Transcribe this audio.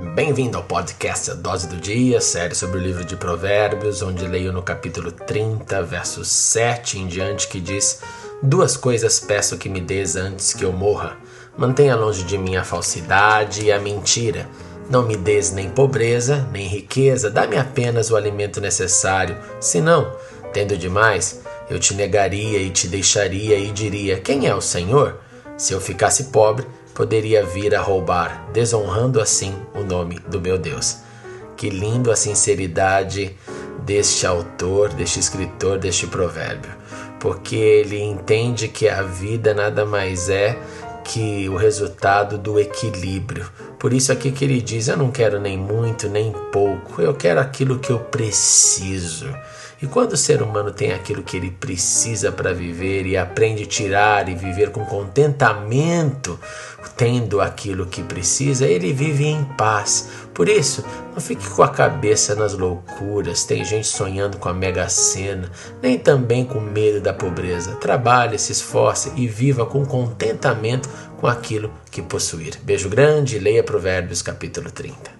Bem-vindo ao podcast A Dose do Dia, série sobre o livro de Provérbios, onde leio no capítulo 30, verso 7 em diante, que diz: Duas coisas peço que me des antes que eu morra. Mantenha longe de mim a falsidade e a mentira. Não me des nem pobreza, nem riqueza, dá-me apenas o alimento necessário. Senão, tendo demais, eu te negaria e te deixaria e diria: Quem é o Senhor? Se eu ficasse pobre, poderia vir a roubar, desonrando assim o nome do meu Deus. Que lindo a sinceridade deste autor, deste escritor, deste provérbio, porque ele entende que a vida nada mais é que o resultado do equilíbrio. Por isso aqui que ele diz: eu não quero nem muito nem pouco, eu quero aquilo que eu preciso. E quando o ser humano tem aquilo que ele precisa para viver e aprende a tirar e viver com contentamento, tendo aquilo que precisa, ele vive em paz. Por isso, não fique com a cabeça nas loucuras. Tem gente sonhando com a mega sena, nem também com medo da pobreza. Trabalhe, se esforce e viva com contentamento com aquilo que possuir. Beijo grande, leia Provérbios capítulo 30.